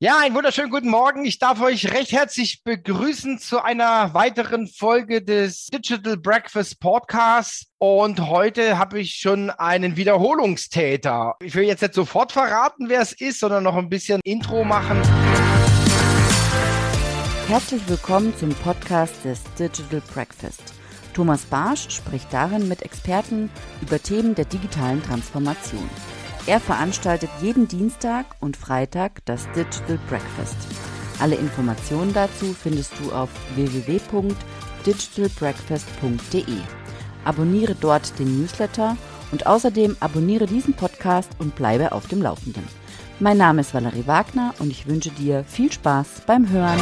Ja, einen wunderschönen guten Morgen. Ich darf euch recht herzlich begrüßen zu einer weiteren Folge des Digital Breakfast Podcasts. Und heute habe ich schon einen Wiederholungstäter. Ich will jetzt nicht sofort verraten, wer es ist, sondern noch ein bisschen Intro machen. Herzlich willkommen zum Podcast des Digital Breakfast. Thomas Barsch spricht darin mit Experten über Themen der digitalen Transformation. Er veranstaltet jeden Dienstag und Freitag das Digital Breakfast. Alle Informationen dazu findest du auf www.digitalbreakfast.de. Abonniere dort den Newsletter und außerdem abonniere diesen Podcast und bleibe auf dem Laufenden. Mein Name ist Valerie Wagner und ich wünsche dir viel Spaß beim Hören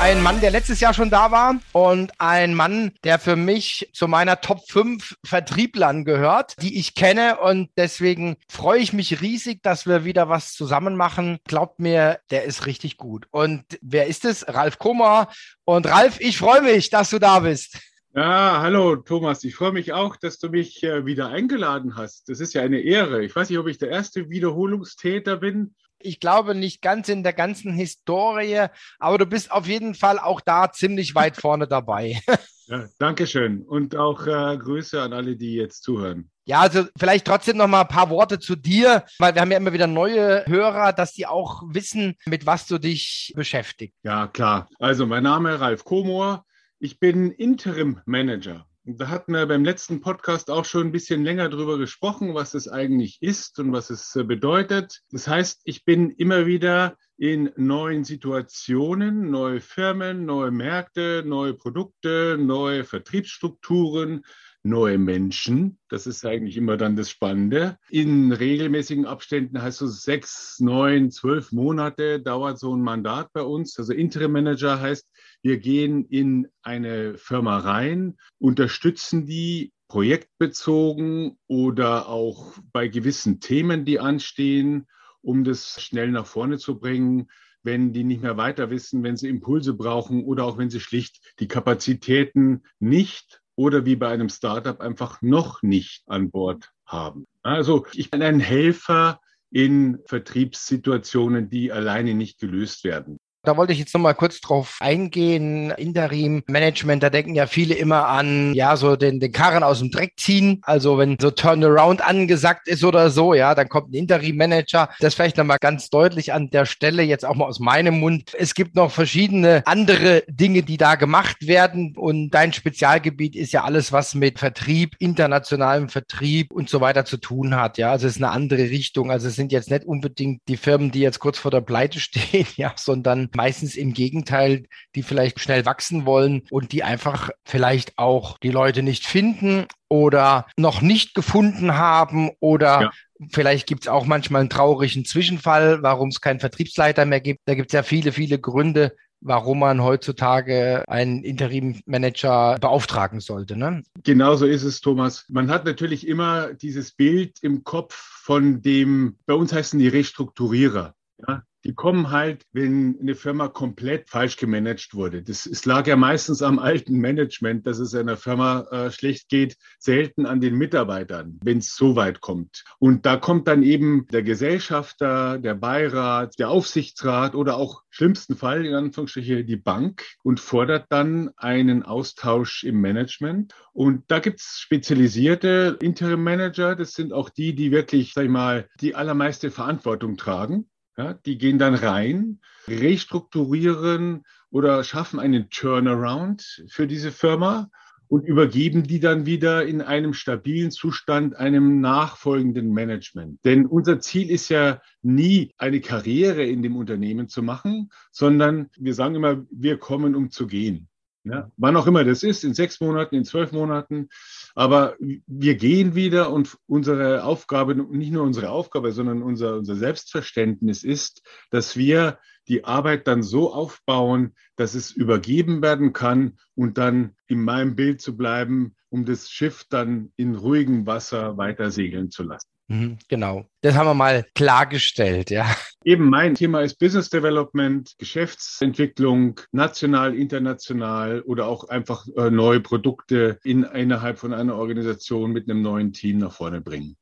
ein Mann, der letztes Jahr schon da war und ein Mann, der für mich zu meiner Top 5 Vertrieblern gehört, die ich kenne und deswegen freue ich mich riesig, dass wir wieder was zusammen machen. Glaubt mir, der ist richtig gut. Und wer ist es? Ralf Kummer. Und Ralf, ich freue mich, dass du da bist. Ja, hallo Thomas, ich freue mich auch, dass du mich äh, wieder eingeladen hast. Das ist ja eine Ehre. Ich weiß nicht, ob ich der erste Wiederholungstäter bin ich glaube nicht ganz in der ganzen Historie, aber du bist auf jeden Fall auch da ziemlich weit vorne dabei. Ja, Dankeschön und auch äh, Grüße an alle, die jetzt zuhören. Ja, also vielleicht trotzdem noch mal ein paar Worte zu dir, weil wir haben ja immer wieder neue Hörer, dass die auch wissen, mit was du dich beschäftigst. Ja, klar. Also mein Name ist Ralf Komor. Ich bin Interim Manager da hatten wir beim letzten Podcast auch schon ein bisschen länger drüber gesprochen, was es eigentlich ist und was es äh, bedeutet. Das heißt, ich bin immer wieder in neuen Situationen, neue Firmen, neue Märkte, neue Produkte, neue Vertriebsstrukturen, neue Menschen. Das ist eigentlich immer dann das Spannende. In regelmäßigen Abständen heißt so sechs, neun, zwölf Monate dauert so ein Mandat bei uns. Also Interim Manager heißt, wir gehen in eine Firma rein, unterstützen die projektbezogen oder auch bei gewissen Themen, die anstehen, um das schnell nach vorne zu bringen wenn die nicht mehr weiter wissen, wenn sie Impulse brauchen oder auch wenn sie schlicht die Kapazitäten nicht oder wie bei einem Startup einfach noch nicht an Bord haben. Also ich bin ein Helfer in Vertriebssituationen, die alleine nicht gelöst werden. Da wollte ich jetzt noch mal kurz drauf eingehen. Interim Management, da denken ja viele immer an, ja, so den, den Karren aus dem Dreck ziehen. Also wenn so Turnaround angesagt ist oder so, ja, dann kommt ein Interim Manager. Das vielleicht noch mal ganz deutlich an der Stelle jetzt auch mal aus meinem Mund. Es gibt noch verschiedene andere Dinge, die da gemacht werden. Und dein Spezialgebiet ist ja alles, was mit Vertrieb, internationalem Vertrieb und so weiter zu tun hat. Ja, also es ist eine andere Richtung. Also es sind jetzt nicht unbedingt die Firmen, die jetzt kurz vor der Pleite stehen, ja, sondern meistens im Gegenteil, die vielleicht schnell wachsen wollen und die einfach vielleicht auch die Leute nicht finden oder noch nicht gefunden haben oder ja. Vielleicht gibt es auch manchmal einen traurigen Zwischenfall, warum es keinen Vertriebsleiter mehr gibt. Da gibt es ja viele, viele Gründe, warum man heutzutage einen Interim-Manager beauftragen sollte. Ne? Genau so ist es, Thomas. Man hat natürlich immer dieses Bild im Kopf von dem, bei uns heißen die Restrukturierer. Ja? Die kommen halt, wenn eine Firma komplett falsch gemanagt wurde. Das, es lag ja meistens am alten Management, dass es einer Firma äh, schlecht geht, selten an den Mitarbeitern, wenn es so weit kommt. Und da kommt dann eben der Gesellschafter, der Beirat, der Aufsichtsrat oder auch schlimmsten Fall, in Anführungsstrichen, die Bank und fordert dann einen Austausch im Management. Und da gibt es spezialisierte Interim Manager, das sind auch die, die wirklich, sag ich mal, die allermeiste Verantwortung tragen. Ja, die gehen dann rein, restrukturieren oder schaffen einen Turnaround für diese Firma und übergeben die dann wieder in einem stabilen Zustand einem nachfolgenden Management. Denn unser Ziel ist ja nie eine Karriere in dem Unternehmen zu machen, sondern wir sagen immer, wir kommen, um zu gehen. Ja, wann auch immer das ist, in sechs Monaten, in zwölf Monaten. Aber wir gehen wieder und unsere Aufgabe, nicht nur unsere Aufgabe, sondern unser, unser Selbstverständnis ist, dass wir die Arbeit dann so aufbauen, dass es übergeben werden kann und dann in meinem Bild zu bleiben, um das Schiff dann in ruhigem Wasser weiter segeln zu lassen. Mhm, genau. Das haben wir mal klargestellt, ja. Eben mein Thema ist Business Development, Geschäftsentwicklung, national, international oder auch einfach äh, neue Produkte in, innerhalb von einer Organisation mit einem neuen Team nach vorne bringen.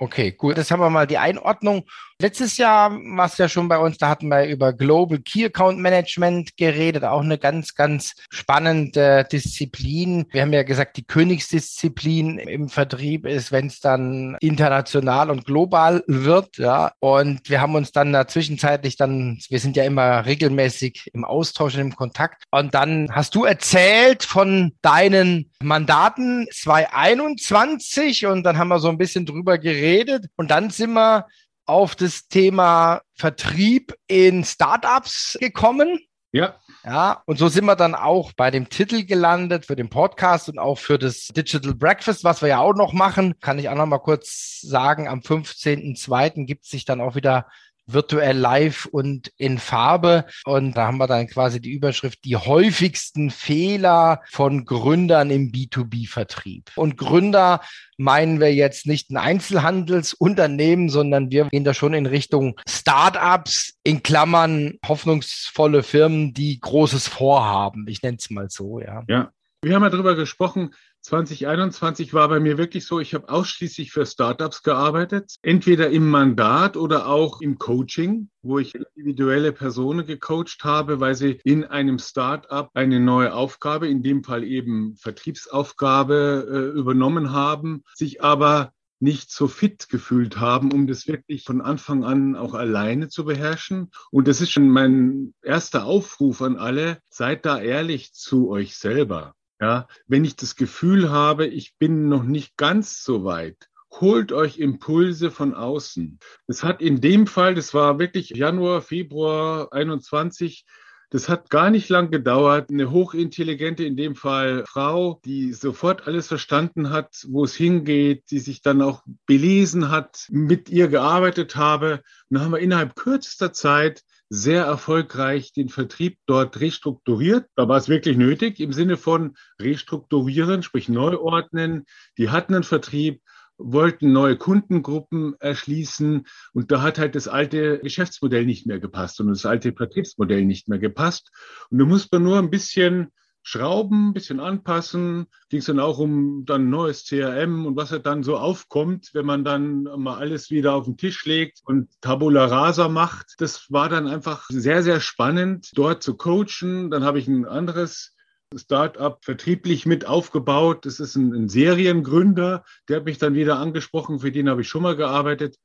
Okay, gut. Das haben wir mal die Einordnung. Letztes Jahr war es ja schon bei uns, da hatten wir über Global Key Account Management geredet, auch eine ganz, ganz spannende Disziplin. Wir haben ja gesagt, die Königsdisziplin im Vertrieb ist, wenn es dann international und global wird, ja. Und wir haben uns dann da zwischenzeitlich dann, wir sind ja immer regelmäßig im Austausch und im Kontakt. Und dann hast du erzählt von deinen Mandaten 2021 und dann haben wir so ein bisschen drüber geredet und dann sind wir auf das Thema Vertrieb in Startups gekommen. Ja. Ja, und so sind wir dann auch bei dem Titel gelandet für den Podcast und auch für das Digital Breakfast, was wir ja auch noch machen. Kann ich auch noch mal kurz sagen, am 15.02. gibt es sich dann auch wieder virtuell live und in Farbe. Und da haben wir dann quasi die Überschrift, die häufigsten Fehler von Gründern im B2B-Vertrieb. Und Gründer meinen wir jetzt nicht ein Einzelhandelsunternehmen, sondern wir gehen da schon in Richtung Startups, in Klammern hoffnungsvolle Firmen, die Großes vorhaben. Ich nenne es mal so, ja. Ja. Wir haben ja darüber gesprochen, 2021 war bei mir wirklich so, ich habe ausschließlich für Startups gearbeitet, entweder im Mandat oder auch im Coaching, wo ich individuelle Personen gecoacht habe, weil sie in einem Startup eine neue Aufgabe, in dem Fall eben Vertriebsaufgabe äh, übernommen haben, sich aber nicht so fit gefühlt haben, um das wirklich von Anfang an auch alleine zu beherrschen. Und das ist schon mein erster Aufruf an alle, seid da ehrlich zu euch selber. Ja, wenn ich das Gefühl habe, ich bin noch nicht ganz so weit, holt euch Impulse von außen. Das hat in dem Fall, das war wirklich Januar, Februar 21, das hat gar nicht lang gedauert. Eine hochintelligente, in dem Fall Frau, die sofort alles verstanden hat, wo es hingeht, die sich dann auch belesen hat, mit ihr gearbeitet habe. Und dann haben wir innerhalb kürzester Zeit sehr erfolgreich den Vertrieb dort restrukturiert. Da war es wirklich nötig im Sinne von restrukturieren, sprich neu ordnen. Die hatten einen Vertrieb, wollten neue Kundengruppen erschließen und da hat halt das alte Geschäftsmodell nicht mehr gepasst und das alte Vertriebsmodell nicht mehr gepasst. Und da muss man nur ein bisschen schrauben, ein bisschen anpassen. Ging es dann auch um dann neues CRM und was halt dann so aufkommt, wenn man dann mal alles wieder auf den Tisch legt und Tabula Rasa macht. Das war dann einfach sehr, sehr spannend, dort zu coachen. Dann habe ich ein anderes Startup vertrieblich mit aufgebaut. Das ist ein, ein Seriengründer, der hat mich dann wieder angesprochen, für den habe ich schon mal gearbeitet.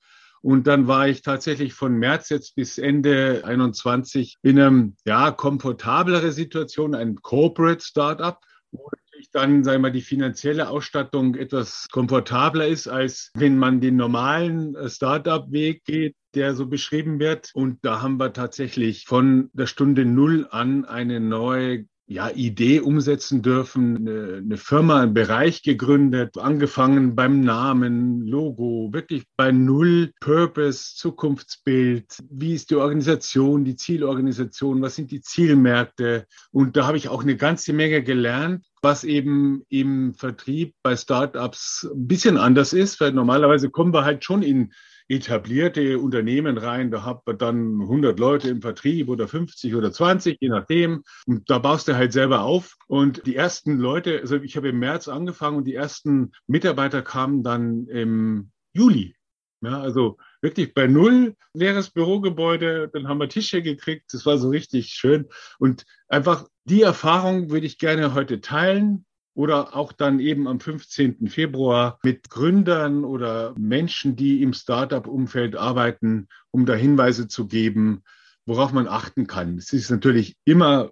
Und dann war ich tatsächlich von März jetzt bis Ende 21 in einem, ja, komfortablere Situation, ein Corporate Startup, wo natürlich dann, sagen wir mal, die finanzielle Ausstattung etwas komfortabler ist, als wenn man den normalen äh, Startup-Weg geht der so beschrieben wird. Und da haben wir tatsächlich von der Stunde Null an eine neue ja, Idee umsetzen dürfen, eine, eine Firma, einen Bereich gegründet, angefangen beim Namen, Logo, wirklich bei Null, Purpose, Zukunftsbild, wie ist die Organisation, die Zielorganisation, was sind die Zielmärkte. Und da habe ich auch eine ganze Menge gelernt, was eben im Vertrieb bei Startups ein bisschen anders ist, weil normalerweise kommen wir halt schon in etablierte Unternehmen rein. Da hat man dann 100 Leute im Vertrieb oder 50 oder 20, je nachdem. Und da baust du halt selber auf. Und die ersten Leute, also ich habe im März angefangen und die ersten Mitarbeiter kamen dann im Juli. Ja, also wirklich bei null leeres Bürogebäude, dann haben wir Tische gekriegt, das war so richtig schön. Und einfach die Erfahrung würde ich gerne heute teilen oder auch dann eben am 15. Februar mit Gründern oder Menschen, die im Startup-Umfeld arbeiten, um da Hinweise zu geben, worauf man achten kann. Es ist natürlich immer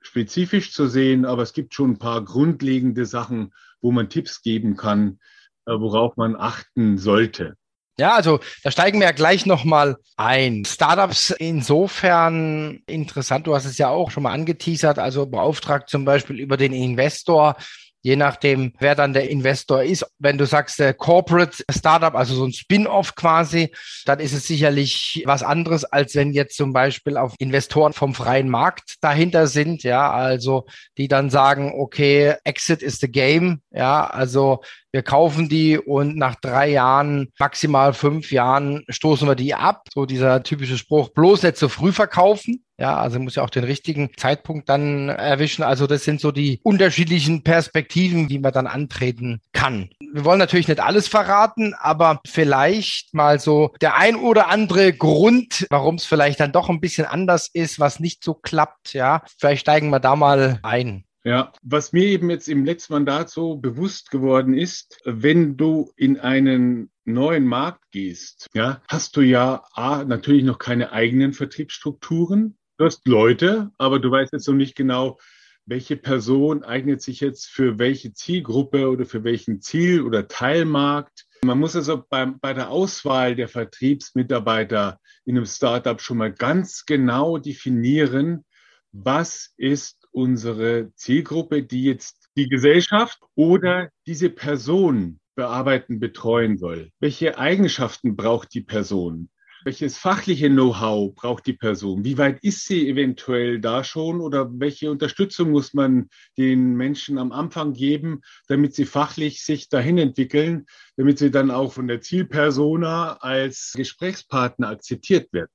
spezifisch zu sehen, aber es gibt schon ein paar grundlegende Sachen, wo man Tipps geben kann, äh, worauf man achten sollte. Ja, also da steigen wir ja gleich nochmal ein. Startups insofern interessant, du hast es ja auch schon mal angeteasert, also beauftragt zum Beispiel über den Investor je nachdem, wer dann der Investor ist. Wenn du sagst, der Corporate Startup, also so ein Spin-off quasi, dann ist es sicherlich was anderes, als wenn jetzt zum Beispiel auf Investoren vom freien Markt dahinter sind, ja, also die dann sagen, okay, Exit is the game, ja, also wir kaufen die und nach drei Jahren, maximal fünf Jahren stoßen wir die ab. So dieser typische Spruch, bloß nicht zu früh verkaufen. Ja, also muss ja auch den richtigen Zeitpunkt dann erwischen. Also das sind so die unterschiedlichen Perspektiven, wie man dann antreten kann. Wir wollen natürlich nicht alles verraten, aber vielleicht mal so der ein oder andere Grund, warum es vielleicht dann doch ein bisschen anders ist, was nicht so klappt. Ja, vielleicht steigen wir da mal ein. Ja, was mir eben jetzt im letzten Mandat so bewusst geworden ist, wenn du in einen neuen Markt gehst, ja, hast du ja A, natürlich noch keine eigenen Vertriebsstrukturen. Du hast Leute, aber du weißt jetzt noch nicht genau, welche Person eignet sich jetzt für welche Zielgruppe oder für welchen Ziel- oder Teilmarkt. Man muss also bei, bei der Auswahl der Vertriebsmitarbeiter in einem Startup schon mal ganz genau definieren, was ist unsere Zielgruppe, die jetzt die Gesellschaft oder diese Person bearbeiten, betreuen soll. Welche Eigenschaften braucht die Person? Welches fachliche Know-how braucht die Person? Wie weit ist sie eventuell da schon oder welche Unterstützung muss man den Menschen am Anfang geben, damit sie fachlich sich dahin entwickeln, damit sie dann auch von der Zielpersona als Gesprächspartner akzeptiert werden?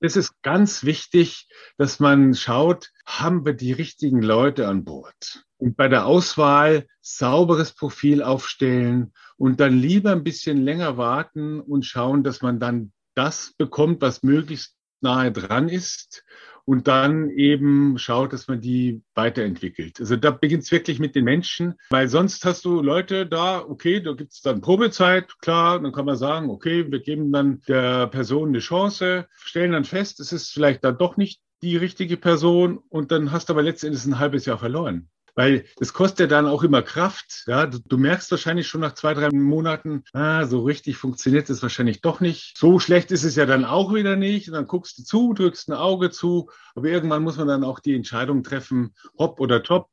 Es ist ganz wichtig, dass man schaut, haben wir die richtigen Leute an Bord? Und bei der Auswahl sauberes Profil aufstellen und dann lieber ein bisschen länger warten und schauen, dass man dann das bekommt, was möglichst nahe dran ist und dann eben schaut, dass man die weiterentwickelt. Also da beginnt es wirklich mit den Menschen, weil sonst hast du Leute da, okay, da gibt es dann Probezeit, klar, dann kann man sagen, okay, wir geben dann der Person eine Chance, stellen dann fest, es ist vielleicht dann doch nicht die richtige Person und dann hast du aber letztendlich ein halbes Jahr verloren. Weil das kostet ja dann auch immer Kraft. Ja, du, du, merkst wahrscheinlich schon nach zwei, drei Monaten, ah, so richtig funktioniert es wahrscheinlich doch nicht. So schlecht ist es ja dann auch wieder nicht. Und dann guckst du zu, drückst ein Auge zu. Aber irgendwann muss man dann auch die Entscheidung treffen, hopp oder top.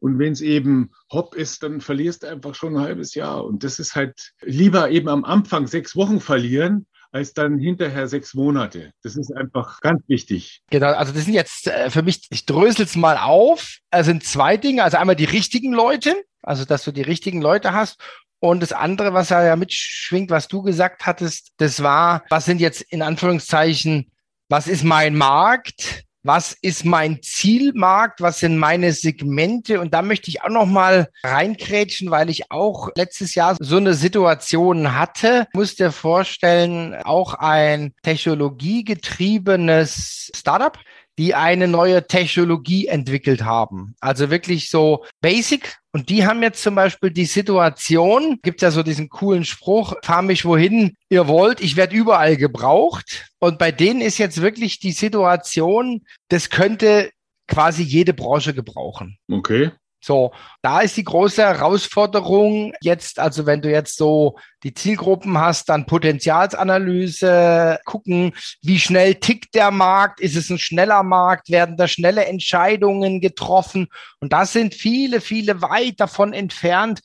Und wenn es eben hopp ist, dann verlierst du einfach schon ein halbes Jahr. Und das ist halt lieber eben am Anfang sechs Wochen verlieren, als dann hinterher sechs Monate. Das ist einfach ganz wichtig. Genau, also das sind jetzt äh, für mich, ich drösel es mal auf, es sind zwei Dinge. Also einmal die richtigen Leute, also dass du die richtigen Leute hast. Und das andere, was ja mitschwingt, was du gesagt hattest, das war, was sind jetzt in Anführungszeichen, was ist mein Markt? Was ist mein Zielmarkt, was sind meine Segmente? Und da möchte ich auch noch mal reinkrätschen, weil ich auch letztes Jahr so eine Situation hatte. Ich muss dir vorstellen, auch ein technologiegetriebenes Startup, die eine neue Technologie entwickelt haben. Also wirklich so basic. Und die haben jetzt zum Beispiel die Situation, gibt ja so diesen coolen Spruch, fahr mich wohin ihr wollt, ich werde überall gebraucht. Und bei denen ist jetzt wirklich die Situation, das könnte quasi jede Branche gebrauchen. Okay. So, da ist die große Herausforderung jetzt, also wenn du jetzt so die Zielgruppen hast, dann Potenzialsanalyse, gucken, wie schnell tickt der Markt, ist es ein schneller Markt, werden da schnelle Entscheidungen getroffen? Und da sind viele, viele weit davon entfernt,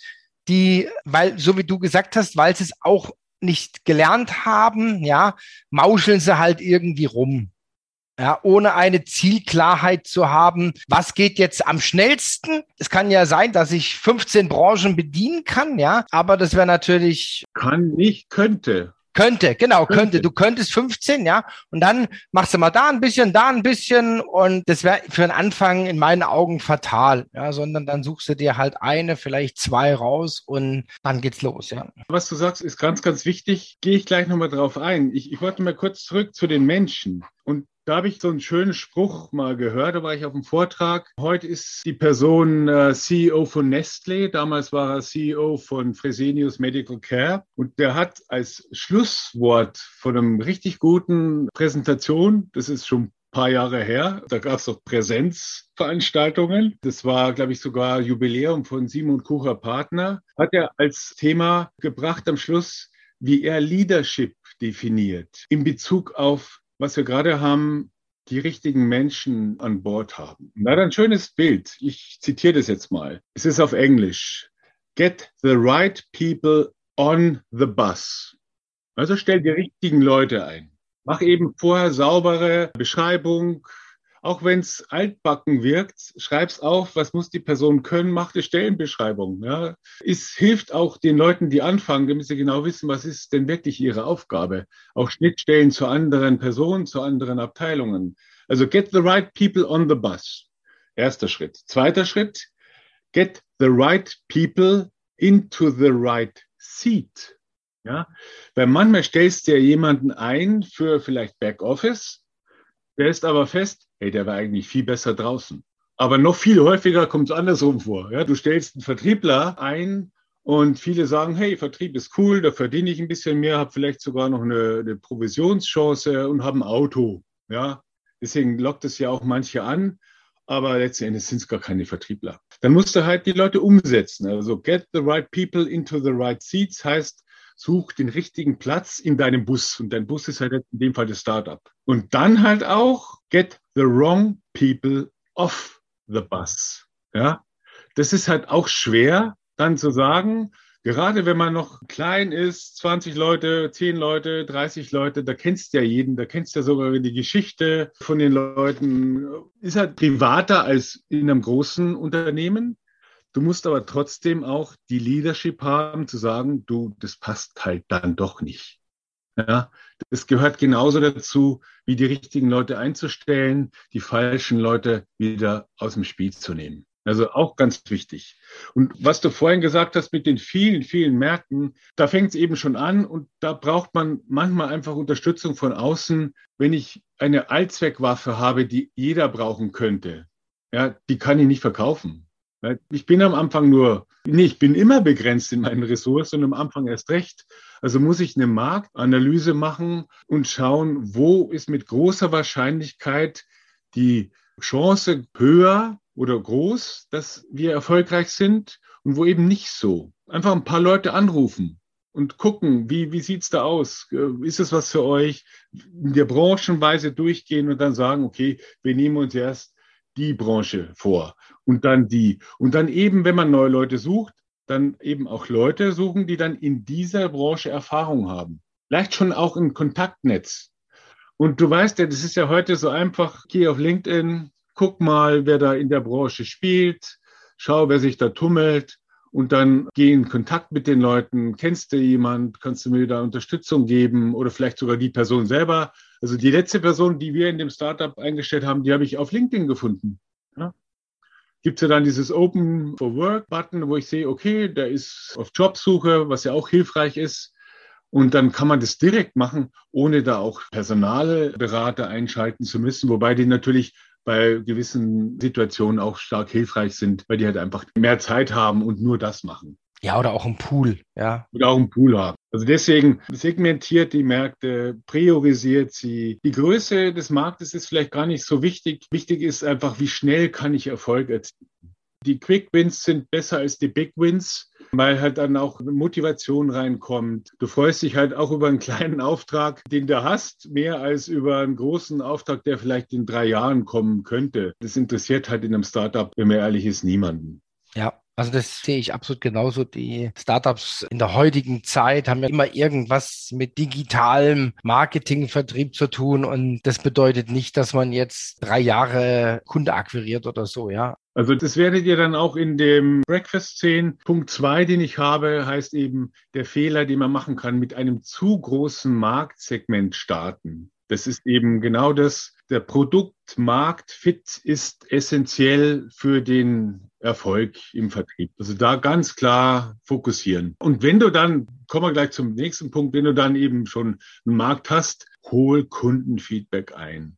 die, weil, so wie du gesagt hast, weil sie es auch nicht gelernt haben, ja, mauscheln sie halt irgendwie rum ja, ohne eine Zielklarheit zu haben, was geht jetzt am schnellsten. Es kann ja sein, dass ich 15 Branchen bedienen kann, ja, aber das wäre natürlich. Kann nicht, könnte. Könnte, genau, könnte. könnte. Du könntest 15, ja. Und dann machst du mal da ein bisschen, da ein bisschen. Und das wäre für den Anfang in meinen Augen fatal, ja, sondern dann suchst du dir halt eine, vielleicht zwei raus und dann geht's los, ja. Was du sagst, ist ganz, ganz wichtig. Gehe ich gleich nochmal drauf ein. Ich, ich wollte mal kurz zurück zu den Menschen. Und da habe ich so einen schönen Spruch mal gehört, da war ich auf einem Vortrag. Heute ist die Person äh, CEO von Nestle, damals war er CEO von Fresenius Medical Care und der hat als Schlusswort von einem richtig guten Präsentation, das ist schon ein paar Jahre her. Da gab es auch Präsenzveranstaltungen. Das war, glaube ich, sogar Jubiläum von Simon Kucher Partner. Hat er als Thema gebracht am Schluss, wie er Leadership definiert in Bezug auf was wir gerade haben, die richtigen Menschen an Bord haben. Na, ein schönes Bild. Ich zitiere das jetzt mal. Es ist auf Englisch. Get the right people on the bus. Also stell die richtigen Leute ein. Mach eben vorher saubere Beschreibung, auch wenn es altbacken wirkt, schreib's auf, was muss die Person können, mach eine Stellenbeschreibung. Ja. Es hilft auch den Leuten, die anfangen, damit sie genau wissen, was ist denn wirklich ihre Aufgabe. Auch Schnittstellen zu anderen Personen, zu anderen Abteilungen. Also get the right people on the bus. Erster Schritt. Zweiter Schritt, get the right people into the right seat. Ja, weil manchmal stellst du ja jemanden ein für vielleicht Backoffice, der ist aber fest, hey, der war eigentlich viel besser draußen. Aber noch viel häufiger kommt es andersrum vor. Ja, du stellst einen Vertriebler ein und viele sagen, hey, Vertrieb ist cool, da verdiene ich ein bisschen mehr, habe vielleicht sogar noch eine, eine Provisionschance und habe ein Auto. Ja, deswegen lockt es ja auch manche an aber letzten Endes sind es gar keine Vertriebler. Dann musst du halt die Leute umsetzen. Also get the right people into the right seats heißt, such den richtigen Platz in deinem Bus. Und dein Bus ist halt in dem Fall das Startup. Und dann halt auch get the wrong people off the bus. Ja, das ist halt auch schwer, dann zu sagen, Gerade wenn man noch klein ist, 20 Leute, 10 Leute, 30 Leute, da kennst du ja jeden, da kennst du ja sogar die Geschichte von den Leuten. Ist halt privater als in einem großen Unternehmen. Du musst aber trotzdem auch die Leadership haben, zu sagen, du, das passt halt dann doch nicht. Ja, das gehört genauso dazu, wie die richtigen Leute einzustellen, die falschen Leute wieder aus dem Spiel zu nehmen. Also auch ganz wichtig. Und was du vorhin gesagt hast mit den vielen, vielen Märkten, da fängt es eben schon an und da braucht man manchmal einfach Unterstützung von außen. Wenn ich eine Allzweckwaffe habe, die jeder brauchen könnte, ja, die kann ich nicht verkaufen. Ich bin am Anfang nur, nee, ich bin immer begrenzt in meinen Ressourcen und am Anfang erst recht. Also muss ich eine Marktanalyse machen und schauen, wo ist mit großer Wahrscheinlichkeit die Chance höher, oder groß, dass wir erfolgreich sind und wo eben nicht so. Einfach ein paar Leute anrufen und gucken, wie, wie sieht's da aus? Äh, ist es was für euch? In der Branchenweise durchgehen und dann sagen, okay, wir nehmen uns erst die Branche vor und dann die. Und dann eben, wenn man neue Leute sucht, dann eben auch Leute suchen, die dann in dieser Branche Erfahrung haben. Vielleicht schon auch im Kontaktnetz. Und du weißt ja, das ist ja heute so einfach, geh auf LinkedIn, guck mal, wer da in der Branche spielt, schau, wer sich da tummelt und dann geh in Kontakt mit den Leuten. Kennst du jemand? Kannst du mir da Unterstützung geben oder vielleicht sogar die Person selber? Also die letzte Person, die wir in dem Startup eingestellt haben, die habe ich auf LinkedIn gefunden. Ja? Gibt es ja dann dieses Open for Work Button, wo ich sehe, okay, der ist auf Jobsuche, was ja auch hilfreich ist. Und dann kann man das direkt machen, ohne da auch Personalberater einschalten zu müssen, wobei die natürlich bei gewissen Situationen auch stark hilfreich sind, weil die halt einfach mehr Zeit haben und nur das machen. Ja, oder auch ein Pool, ja. Oder auch ein Pool haben. Also deswegen segmentiert die Märkte, priorisiert sie. Die Größe des Marktes ist vielleicht gar nicht so wichtig. Wichtig ist einfach, wie schnell kann ich Erfolg erzielen. Die Quick Wins sind besser als die Big Wins weil halt dann auch Motivation reinkommt. Du freust dich halt auch über einen kleinen Auftrag, den du hast, mehr als über einen großen Auftrag, der vielleicht in drei Jahren kommen könnte. Das interessiert halt in einem Startup, wenn man ehrlich ist, niemanden. Ja, also das sehe ich absolut genauso. Die Startups in der heutigen Zeit haben ja immer irgendwas mit digitalem Marketing, Vertrieb zu tun. Und das bedeutet nicht, dass man jetzt drei Jahre Kunde akquiriert oder so, ja. Also das werdet ihr dann auch in dem Breakfast sehen. Punkt zwei, den ich habe, heißt eben der Fehler, den man machen kann, mit einem zu großen Marktsegment starten. Das ist eben genau das. Der Produktmarktfit ist essentiell für den Erfolg im Vertrieb. Also da ganz klar fokussieren. Und wenn du dann, kommen wir gleich zum nächsten Punkt, wenn du dann eben schon einen Markt hast, hol Kundenfeedback ein.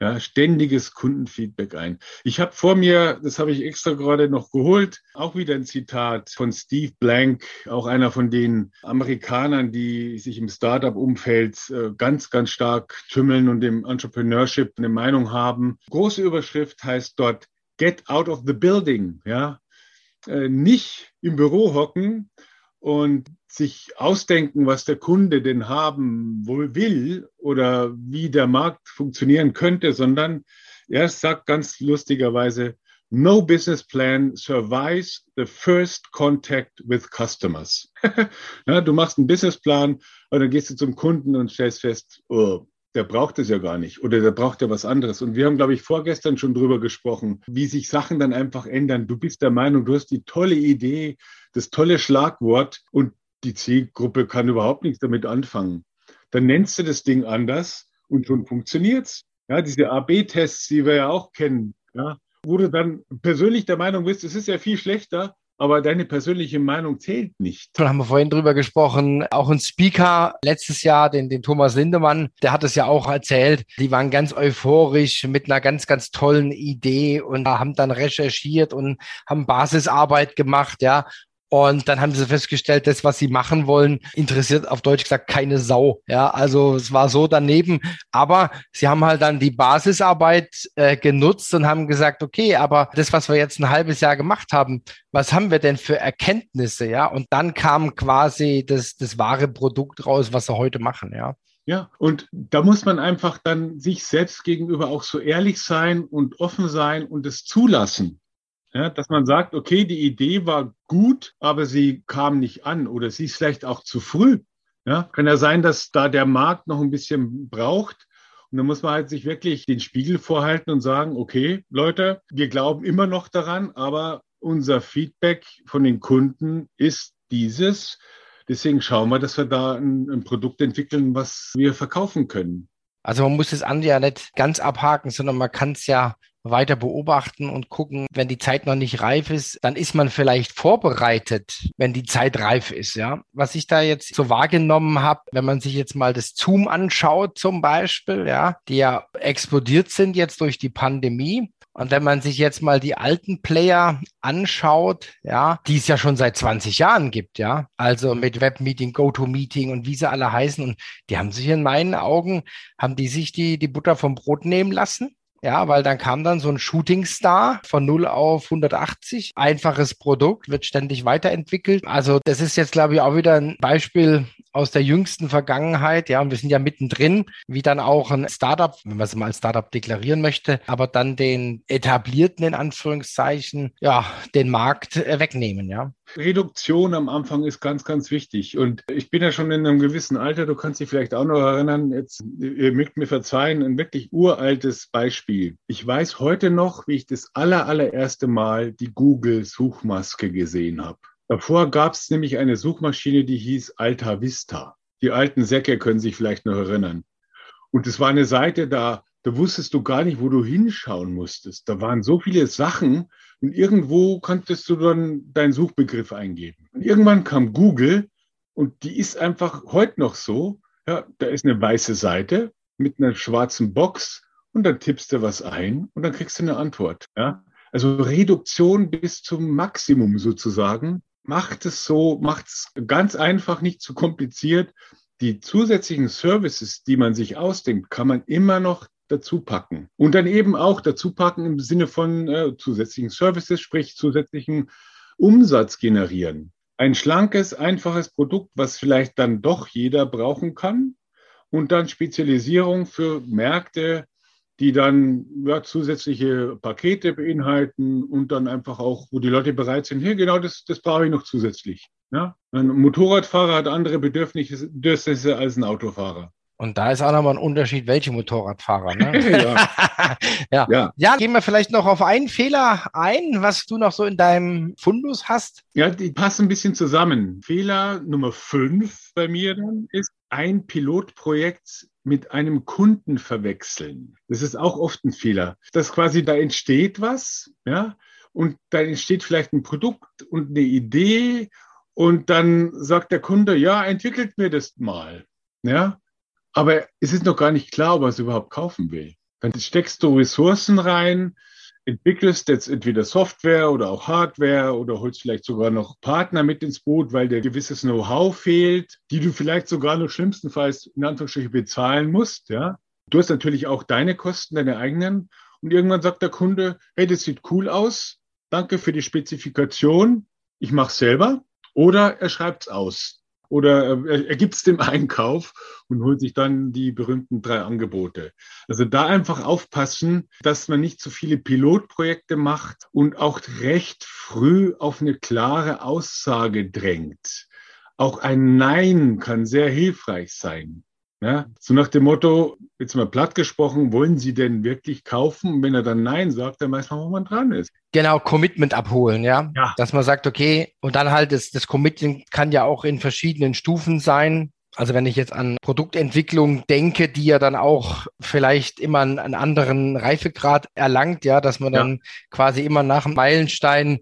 Ja, ständiges Kundenfeedback ein. Ich habe vor mir, das habe ich extra gerade noch geholt, auch wieder ein Zitat von Steve Blank, auch einer von den Amerikanern, die sich im Startup-Umfeld äh, ganz, ganz stark tümmeln und im Entrepreneurship eine Meinung haben. Große Überschrift heißt dort, get out of the building, ja. Äh, nicht im Büro hocken und sich ausdenken, was der Kunde denn haben will oder wie der Markt funktionieren könnte, sondern er sagt ganz lustigerweise, No business plan survives the first contact with customers. ja, du machst einen Businessplan und dann gehst du zum Kunden und stellst fest, oh, der braucht es ja gar nicht oder der braucht ja was anderes. Und wir haben, glaube ich, vorgestern schon drüber gesprochen, wie sich Sachen dann einfach ändern. Du bist der Meinung, du hast die tolle Idee, das tolle Schlagwort und die Zielgruppe kann überhaupt nichts damit anfangen. Dann nennst du das Ding anders und schon funktioniert's. Ja, diese AB-Tests, die wir ja auch kennen, ja, wo du dann persönlich der Meinung bist, es ist ja viel schlechter, aber deine persönliche Meinung zählt nicht. Da haben wir vorhin drüber gesprochen. Auch ein Speaker letztes Jahr, den, den Thomas Lindemann, der hat es ja auch erzählt. Die waren ganz euphorisch mit einer ganz, ganz tollen Idee und haben dann recherchiert und haben Basisarbeit gemacht, ja. Und dann haben sie festgestellt, das, was sie machen wollen, interessiert auf Deutsch gesagt keine Sau. Ja, also es war so daneben. Aber sie haben halt dann die Basisarbeit äh, genutzt und haben gesagt, okay, aber das, was wir jetzt ein halbes Jahr gemacht haben, was haben wir denn für Erkenntnisse? Ja, und dann kam quasi das, das wahre Produkt raus, was sie heute machen. Ja. Ja, und da muss man einfach dann sich selbst gegenüber auch so ehrlich sein und offen sein und es zulassen. Ja, dass man sagt, okay, die Idee war gut, aber sie kam nicht an oder sie ist vielleicht auch zu früh. Ja, kann ja sein, dass da der Markt noch ein bisschen braucht. Und dann muss man halt sich wirklich den Spiegel vorhalten und sagen, okay, Leute, wir glauben immer noch daran, aber unser Feedback von den Kunden ist dieses. Deswegen schauen wir, dass wir da ein, ein Produkt entwickeln, was wir verkaufen können. Also man muss das andere ja nicht ganz abhaken, sondern man kann es ja weiter beobachten und gucken, wenn die Zeit noch nicht reif ist, dann ist man vielleicht vorbereitet, wenn die Zeit reif ist, ja. Was ich da jetzt so wahrgenommen habe, wenn man sich jetzt mal das Zoom anschaut zum Beispiel, ja, die ja explodiert sind jetzt durch die Pandemie, und wenn man sich jetzt mal die alten Player anschaut, ja, die es ja schon seit 20 Jahren gibt, ja, also mit Webmeeting, GoToMeeting und wie sie alle heißen, und die haben sich in meinen Augen, haben die sich die, die Butter vom Brot nehmen lassen ja, weil dann kam dann so ein Shooting Star von 0 auf 180. Einfaches Produkt, wird ständig weiterentwickelt. Also das ist jetzt, glaube ich, auch wieder ein Beispiel aus der jüngsten Vergangenheit. Ja, und wir sind ja mittendrin, wie dann auch ein Startup, wenn man es mal als Startup deklarieren möchte, aber dann den etablierten, in Anführungszeichen, ja, den Markt äh, wegnehmen, ja. Reduktion am Anfang ist ganz, ganz wichtig. Und ich bin ja schon in einem gewissen Alter, du kannst dich vielleicht auch noch erinnern, jetzt, ihr mögt mir verzeihen, ein wirklich uraltes Beispiel. Ich weiß heute noch, wie ich das aller, allererste Mal die Google-Suchmaske gesehen habe. Davor gab es nämlich eine Suchmaschine, die hieß Alta Vista. Die alten Säcke können sich vielleicht noch erinnern. Und es war eine Seite, da, da wusstest du gar nicht, wo du hinschauen musstest. Da waren so viele Sachen, und irgendwo konntest du dann deinen Suchbegriff eingeben. Und irgendwann kam Google und die ist einfach heute noch so. Ja, da ist eine weiße Seite mit einer schwarzen Box und dann tippst du was ein und dann kriegst du eine Antwort. Ja, also Reduktion bis zum Maximum sozusagen. Macht es so, macht es ganz einfach, nicht zu kompliziert. Die zusätzlichen Services, die man sich ausdenkt, kann man immer noch dazu packen. Und dann eben auch dazu packen im Sinne von äh, zusätzlichen Services, sprich zusätzlichen Umsatz generieren. Ein schlankes, einfaches Produkt, was vielleicht dann doch jeder brauchen kann. Und dann Spezialisierung für Märkte, die dann ja, zusätzliche Pakete beinhalten und dann einfach auch, wo die Leute bereit sind, hier genau das, das brauche ich noch zusätzlich. Ja? Ein Motorradfahrer hat andere Bedürfnisse als ein Autofahrer. Und da ist auch nochmal ein Unterschied, welche Motorradfahrer. Ne? ja. ja. ja. ja. gehen wir vielleicht noch auf einen Fehler ein, was du noch so in deinem Fundus hast. Ja, die passen ein bisschen zusammen. Fehler Nummer fünf bei mir dann ist ein Pilotprojekt mit einem Kunden verwechseln. Das ist auch oft ein Fehler. Dass quasi da entsteht was, ja, und da entsteht vielleicht ein Produkt und eine Idee und dann sagt der Kunde, ja, entwickelt mir das mal. Ja, aber es ist noch gar nicht klar, ob er es überhaupt kaufen will. Dann steckst du Ressourcen rein, entwickelst jetzt entweder Software oder auch Hardware oder holst vielleicht sogar noch Partner mit ins Boot, weil dir gewisses Know-how fehlt, die du vielleicht sogar noch schlimmstenfalls in Anführungsstrichen bezahlen musst, ja. Du hast natürlich auch deine Kosten, deine eigenen. Und irgendwann sagt der Kunde, hey, das sieht cool aus. Danke für die Spezifikation. Ich mache selber. Oder er schreibt es aus oder er, er gibt es dem Einkauf und holt sich dann die berühmten drei Angebote. Also da einfach aufpassen, dass man nicht zu viele Pilotprojekte macht und auch recht früh auf eine klare Aussage drängt. Auch ein Nein kann sehr hilfreich sein. Ja, so nach dem Motto, jetzt mal platt gesprochen, wollen Sie denn wirklich kaufen? Und wenn er dann Nein sagt, dann weiß man, wo man dran ist. Genau, Commitment abholen, ja? ja. Dass man sagt, okay, und dann halt das, das Commitment kann ja auch in verschiedenen Stufen sein. Also wenn ich jetzt an Produktentwicklung denke, die ja dann auch vielleicht immer einen, einen anderen Reifegrad erlangt, ja, dass man dann ja. quasi immer nach einem Meilenstein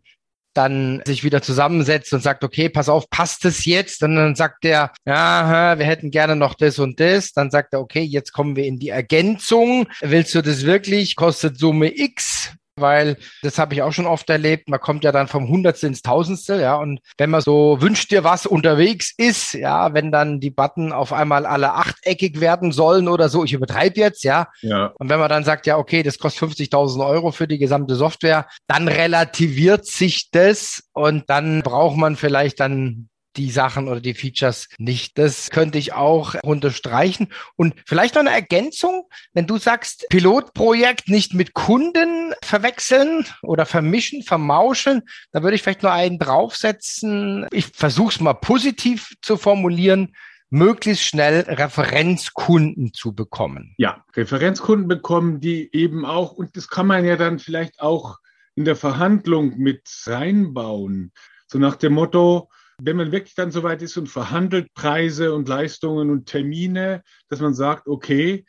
dann sich wieder zusammensetzt und sagt, okay, pass auf, passt es jetzt? Und dann sagt er, ja, wir hätten gerne noch das und das. Dann sagt er, okay, jetzt kommen wir in die Ergänzung. Willst du das wirklich? Kostet Summe X weil das habe ich auch schon oft erlebt. Man kommt ja dann vom Hundertstel ins Tausendstel, ja. Und wenn man so wünscht dir was unterwegs ist, ja, wenn dann die Button auf einmal alle achteckig werden sollen oder so, ich übertreibe jetzt, ja. ja. Und wenn man dann sagt, ja, okay, das kostet 50.000 Euro für die gesamte Software, dann relativiert sich das und dann braucht man vielleicht dann die Sachen oder die Features nicht. Das könnte ich auch unterstreichen. Und vielleicht noch eine Ergänzung, wenn du sagst, Pilotprojekt nicht mit Kunden verwechseln oder vermischen, vermauschen, da würde ich vielleicht nur einen draufsetzen. Ich versuche es mal positiv zu formulieren möglichst schnell Referenzkunden zu bekommen. Ja, Referenzkunden bekommen, die eben auch, und das kann man ja dann vielleicht auch in der Verhandlung mit reinbauen. So nach dem Motto, wenn man wirklich dann soweit ist und verhandelt Preise und Leistungen und Termine, dass man sagt, okay,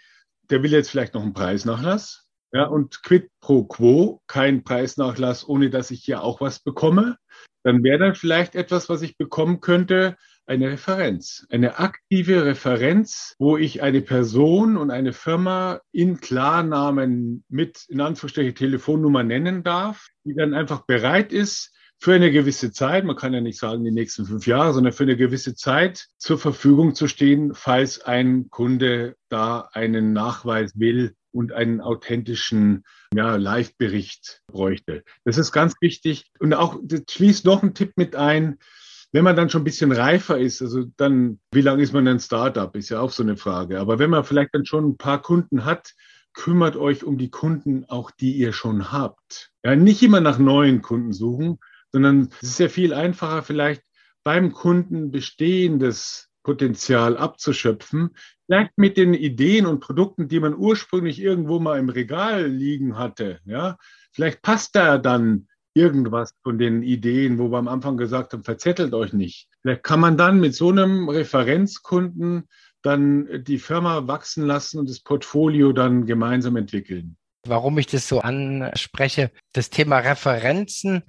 der will jetzt vielleicht noch einen Preisnachlass. Ja, und quid pro quo, kein Preisnachlass, ohne dass ich hier auch was bekomme, dann wäre dann vielleicht etwas, was ich bekommen könnte, eine Referenz, eine aktive Referenz, wo ich eine Person und eine Firma in Klarnamen mit, in Anführungsstrichen, Telefonnummer nennen darf, die dann einfach bereit ist, für eine gewisse Zeit, man kann ja nicht sagen die nächsten fünf Jahre, sondern für eine gewisse Zeit zur Verfügung zu stehen, falls ein Kunde da einen Nachweis will und einen authentischen ja, Live-Bericht bräuchte. Das ist ganz wichtig. Und auch das schließt noch ein Tipp mit ein. Wenn man dann schon ein bisschen reifer ist, also dann, wie lange ist man ein Startup, ist ja auch so eine Frage. Aber wenn man vielleicht dann schon ein paar Kunden hat, kümmert euch um die Kunden, auch die ihr schon habt. Ja, nicht immer nach neuen Kunden suchen, sondern es ist ja viel einfacher, vielleicht beim Kunden bestehendes Potenzial abzuschöpfen, vielleicht mit den Ideen und Produkten, die man ursprünglich irgendwo mal im Regal liegen hatte. Ja, vielleicht passt da dann irgendwas von den Ideen, wo wir am Anfang gesagt haben, verzettelt euch nicht. Vielleicht kann man dann mit so einem Referenzkunden dann die Firma wachsen lassen und das Portfolio dann gemeinsam entwickeln. Warum ich das so anspreche, das Thema Referenzen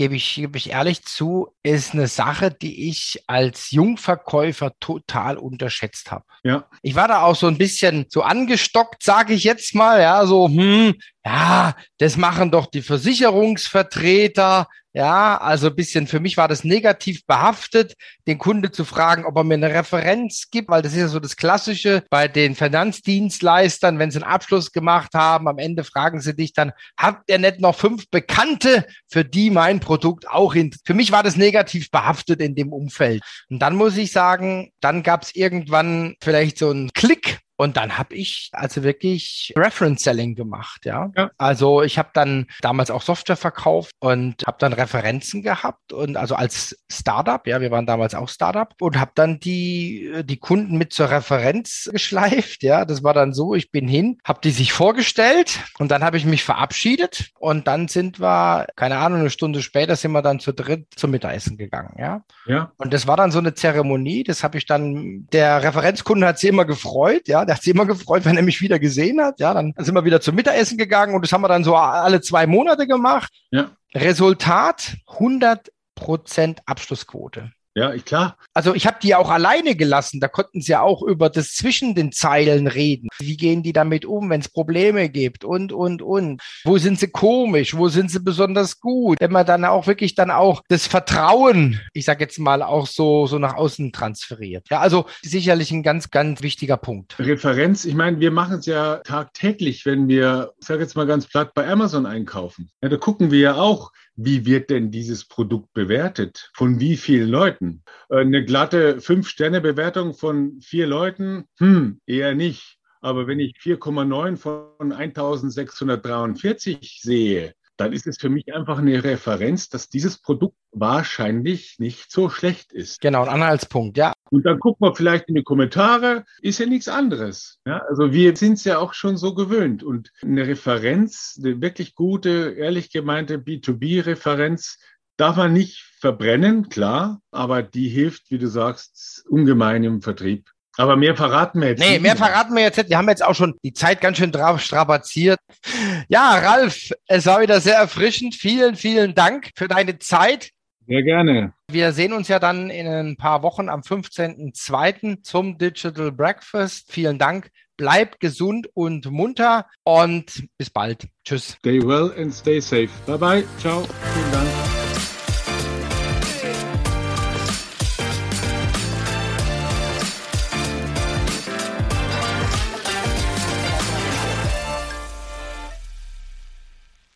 gebe ich, gebe ich ehrlich zu, ist eine Sache, die ich als Jungverkäufer total unterschätzt habe. Ja. Ich war da auch so ein bisschen so angestockt, sage ich jetzt mal, ja, so, hm, ja, das machen doch die Versicherungsvertreter. Ja, also ein bisschen für mich war das negativ behaftet, den Kunde zu fragen, ob er mir eine Referenz gibt, weil das ist ja so das Klassische bei den Finanzdienstleistern, wenn sie einen Abschluss gemacht haben, am Ende fragen sie dich dann, habt ihr nicht noch fünf Bekannte, für die mein Produkt auch in. Für mich war das negativ behaftet in dem Umfeld. Und dann muss ich sagen, dann gab es irgendwann vielleicht so einen Klick und dann habe ich also wirklich Reference Selling gemacht, ja. ja. Also ich habe dann damals auch Software verkauft und habe dann Referenzen gehabt und also als Startup, ja, wir waren damals auch Startup und habe dann die die Kunden mit zur Referenz geschleift, ja. Das war dann so, ich bin hin, habe die sich vorgestellt und dann habe ich mich verabschiedet und dann sind wir keine Ahnung, eine Stunde später sind wir dann zu dritt zum Mittagessen gegangen, ja. Ja. Und das war dann so eine Zeremonie, das habe ich dann der Referenzkunde hat sich immer gefreut, ja der hat sich immer gefreut, wenn er mich wieder gesehen hat. Ja, dann sind wir wieder zum Mittagessen gegangen und das haben wir dann so alle zwei Monate gemacht. Ja. Resultat 100 Prozent Abschlussquote. Ja, klar. Also ich habe die auch alleine gelassen. Da konnten sie ja auch über das zwischen den Zeilen reden. Wie gehen die damit um, wenn es Probleme gibt und, und, und. Wo sind sie komisch? Wo sind sie besonders gut? Wenn man dann auch wirklich dann auch das Vertrauen, ich sage jetzt mal, auch so, so nach außen transferiert. Ja, also sicherlich ein ganz, ganz wichtiger Punkt. Referenz, ich meine, wir machen es ja tagtäglich, wenn wir, ich sage jetzt mal ganz platt, bei Amazon einkaufen. Ja, da gucken wir ja auch, wie wird denn dieses Produkt bewertet? Von wie vielen Leuten? Äh, eine glatte Fünf-Sterne-Bewertung von vier Leuten? Hm, eher nicht. Aber wenn ich 4,9 von 1643 sehe, dann ist es für mich einfach eine Referenz, dass dieses Produkt wahrscheinlich nicht so schlecht ist. Genau, ein Anhaltspunkt, ja. Und dann guckt man vielleicht in die Kommentare, ist ja nichts anderes. Ja, also wir sind es ja auch schon so gewöhnt. Und eine Referenz, eine wirklich gute, ehrlich gemeinte B2B-Referenz, darf man nicht verbrennen, klar, aber die hilft, wie du sagst, ungemein im Vertrieb. Aber mehr verraten wir jetzt nee, mehr verraten wir jetzt nicht. Wir haben jetzt auch schon die Zeit ganz schön drauf strapaziert. Ja, Ralf, es war wieder sehr erfrischend. Vielen, vielen Dank für deine Zeit. Sehr gerne. Wir sehen uns ja dann in ein paar Wochen am 15.02. zum Digital Breakfast. Vielen Dank. Bleib gesund und munter und bis bald. Tschüss. Stay well and stay safe. Bye bye. Ciao. Vielen Dank.